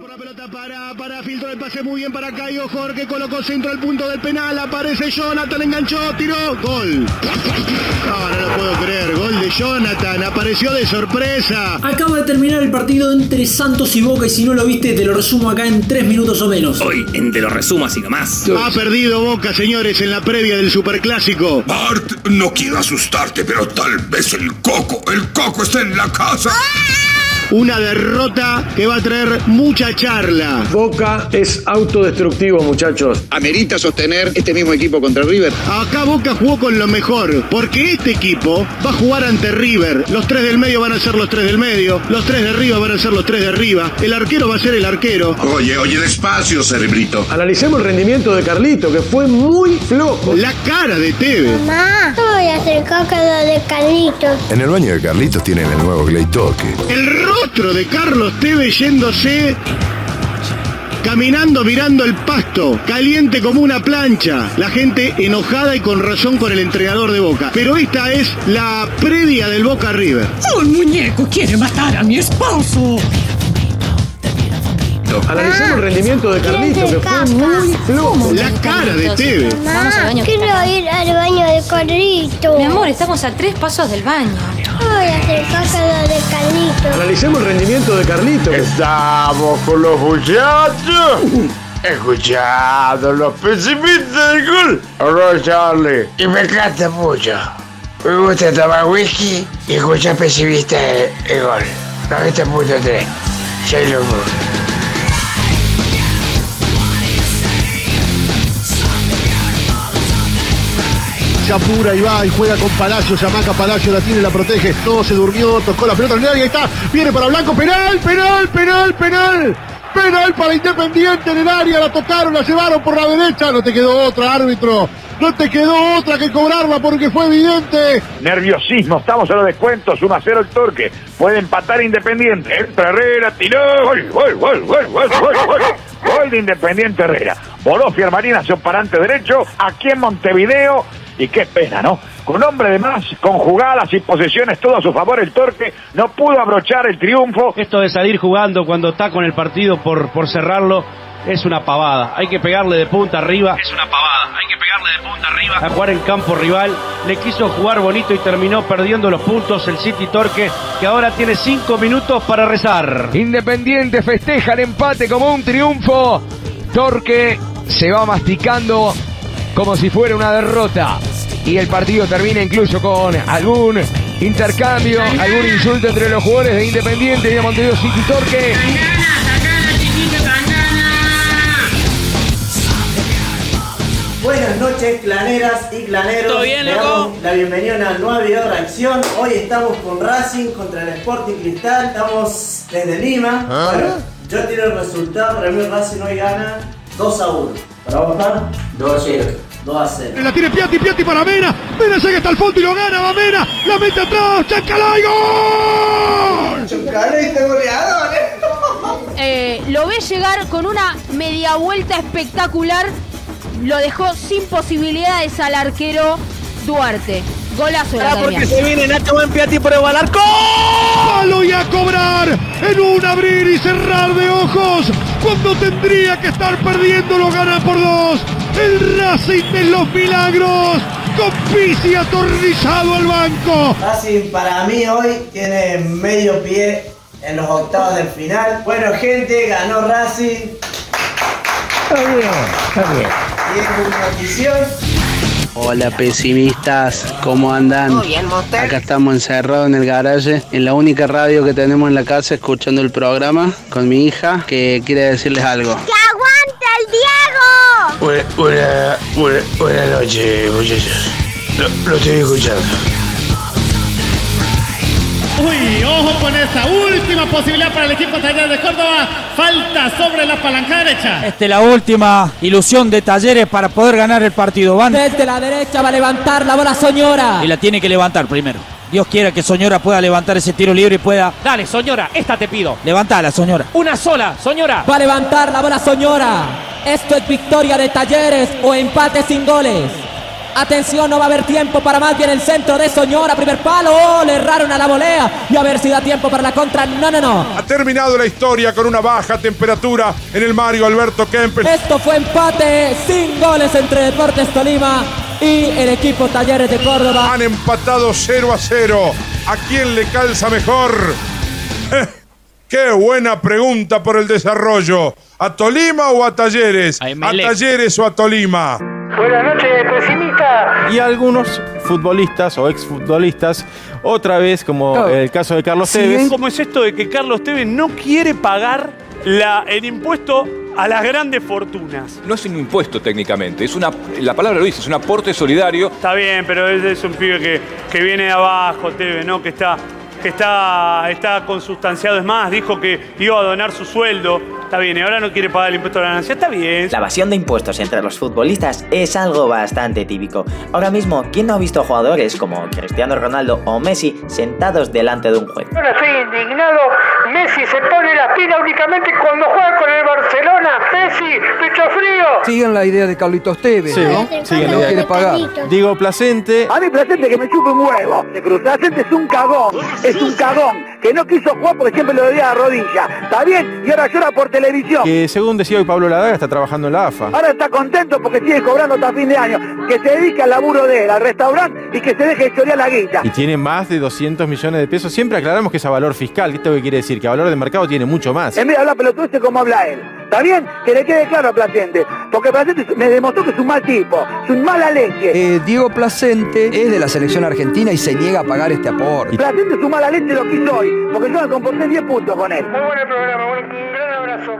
por la pelota para, para filtro el pase muy bien para Caio Jorge, colocó centro al punto del penal, aparece Jonathan, enganchó, tiró, gol. No, no lo puedo creer, gol de Jonathan, apareció de sorpresa. Acaba de terminar el partido entre Santos y Boca y si no lo viste te lo resumo acá en tres minutos o menos. Hoy, en Te lo resumo así nomás. Ha perdido Boca, señores, en la previa del Superclásico. Bart, no quiero asustarte, pero tal vez el coco, el coco está en la casa. Una derrota que va a traer mucha charla. Boca es autodestructivo, muchachos. ¿Amerita sostener este mismo equipo contra River? Acá Boca jugó con lo mejor, porque este equipo va a jugar ante River. Los tres del medio van a ser los tres del medio, los tres de arriba van a ser los tres de arriba, el arquero va a ser el arquero. Oye, oye, despacio, cerebrito. Analicemos el rendimiento de Carlito, que fue muy flojo. La cara de Tevez. Mamá, voy a hacer caca de Carlitos. En el baño de Carlitos tienen el nuevo Clay Toque. El rostro de Carlos Tevez yéndose caminando mirando el pasto, caliente como una plancha. La gente enojada y con razón con el entrenador de Boca. Pero esta es la previa del Boca River. Un muñeco quiere matar a mi esposo. Analicemos el rendimiento de Carlito, que fue muy flojo. La cara de Tevez. Mamá, quiero ir al baño de Carlitos. Mi amor, estamos a tres pasos del baño. Voy a hacer de Carlitos. Analicemos el rendimiento de Carlito. Estamos con los muchachos. Escuchando los pesimistas del gol. Hola, Charlie. Y me encanta mucho. Me gusta tomar whisky y escuchar pesimista el gol. 90.3. Sailor Moon. Se apura y va y juega con Palacio, se amaca Palacio, la tiene, la protege, todo se durmió, tocó la pelota en el área, ahí está, viene para Blanco, penal, penal, penal, penal. Penal para Independiente en el área, la tocaron, la llevaron por la derecha, no te quedó otra, árbitro. No te quedó otra que cobrarla porque fue evidente. Nerviosismo, estamos en los descuentos, 1 a 0 el torque. Puede empatar Independiente. Entra Herrera, tiró. Gol, gol, gol, gol, gol, gol, gol. Gol de Independiente Herrera. Voló Fiermarina hacia un parante derecho, aquí en Montevideo. Y qué pena, ¿no? Con hombre de más, con jugadas y posesiones todo a su favor, el Torque no pudo abrochar el triunfo. Esto de salir jugando cuando está con el partido por, por cerrarlo es una pavada. Hay que pegarle de punta arriba. Es una pavada. Hay que pegarle de punta arriba. A jugar en campo rival. Le quiso jugar bonito y terminó perdiendo los puntos el City Torque, que ahora tiene cinco minutos para rezar. Independiente festeja el empate como un triunfo. Torque se va masticando como si fuera una derrota. Y el partido termina incluso con algún intercambio, algún insulto entre los jugadores de Independiente y de Montevideo City Torque. Buenas noches, claneras y claneros. ¿Todo bien, Le damos La bienvenida a una nueva video reacción. Hoy estamos con Racing contra el Sporting Cristal. Estamos desde Lima. ¿Ah? Bueno, yo tiro el resultado. Para mí Racing hoy gana 2 a 1. ¿Para votar? 2 a 0. 2 a 0. La tiene Piatti, Piatti para Mena. Mena llega hasta el fondo y lo gana, va Mena. La mete atrás, Chacalá y gol. Chucalete goleador, eh. Eh, lo ve llegar con una media vuelta espectacular. Lo dejó sin posibilidades al arquero Duarte. Golazo de la Academia. viene Nacho Buen Piatti por el arco. Palo y a cobrar en un abrir y cerrar de ojos. Cuando tendría que estar perdiendo, lo gana por dos. El Racing de los milagros. Con Pizzi atornillado al banco. Racing para mí hoy tiene medio pie en los octavos del final. Bueno, gente, ganó Racing. Está bien, está bien. Y es una notición. Hola pesimistas, ¿cómo andan? Acá estamos encerrados en el garaje, en la única radio que tenemos en la casa escuchando el programa con mi hija que quiere decirles algo. ¡Que aguante el Diego! Buena, buena, buena, buena noche, muchachos. Lo, lo estoy escuchando. Uy, ojo con esa última posibilidad para el equipo Talleres de Córdoba. Falta sobre la palanca derecha. Esta es la última ilusión de Talleres para poder ganar el partido. Van Desde la derecha va a levantar la bola Soñora. y la tiene que levantar primero. Dios quiera que Soñora pueda levantar ese tiro libre y pueda. Dale, Soñora, esta te pido. Levantala, Soñora. Una sola, Soñora. Va a levantar la bola Soñora. Esto es victoria de Talleres o empate sin goles. Atención, no va a haber tiempo para más bien el centro de Soñora, primer palo, oh, le erraron a la volea y a ver si da tiempo para la contra. No, no, no. Ha terminado la historia con una baja temperatura en el Mario Alberto Kempes. Esto fue empate sin goles entre Deportes Tolima y el equipo Talleres de Córdoba. Han empatado 0 a 0. ¿A quién le calza mejor? Qué buena pregunta por el desarrollo. ¿A Tolima o a Talleres? ¿A, Talleres o a Tolima? Buenas noches, pesimista. Y algunos futbolistas o exfutbolistas, otra vez, como Claro. el caso de Carlos Si Tevez. cómo es esto de que Carlos Tevez no quiere pagar la, el impuesto a las grandes fortunas. No es un impuesto técnicamente, es una, la palabra lo dice, es un aporte solidario. Está bien, pero él es un pibe que, que viene de abajo, Tevez, ¿no? Que está, que está, está consustanciado. Es más, dijo que iba a donar su sueldo. Está bien, y ahora no quiere pagar el impuesto a la nación. Está bien. La evasión de impuestos entre los futbolistas es algo bastante típico. Ahora mismo, ¿quién no ha visto jugadores como Cristiano Ronaldo o Messi sentados delante de un juez? Ahora estoy indignado. Messi se pone la pila únicamente cuando juega con el Barcelona. Messi, pecho frío. Sigan la idea de Carlitos Tevez, Sí, ¿no? siguen no quiere pagar. Digo Placente. A mí Placente que me chupe un huevo. De Cruz Placente es un cagón. Es un cagón. Que no quiso jugar porque siempre lo debía a la rodilla. ¿Está bien? Y ahora llora por televisión. Que según decía hoy Pablo Ladaga, está trabajando en la AFA. Ahora está contento porque sigue cobrando hasta fin de año. Que se dedique al laburo de él, al restaurante y que se deje historiar la guita. Y tiene más de 200 millones de pesos. Siempre aclaramos que es a valor fiscal. ¿Esto qué quiere decir? Que a valor de mercado tiene mucho más. En vez de hablar pelotudeces como habla él. ¿Está bien? Que le quede claro a Placente. Porque Placente me demostró que es un mal tipo. Es un mala leche. Eh, Diego Placente es de la selección argentina y se niega a pagar este aporte. Placente es un mala leche lo que soy. Porque yo me comporté 10 puntos con él. Muy buen programa, un gran abrazo.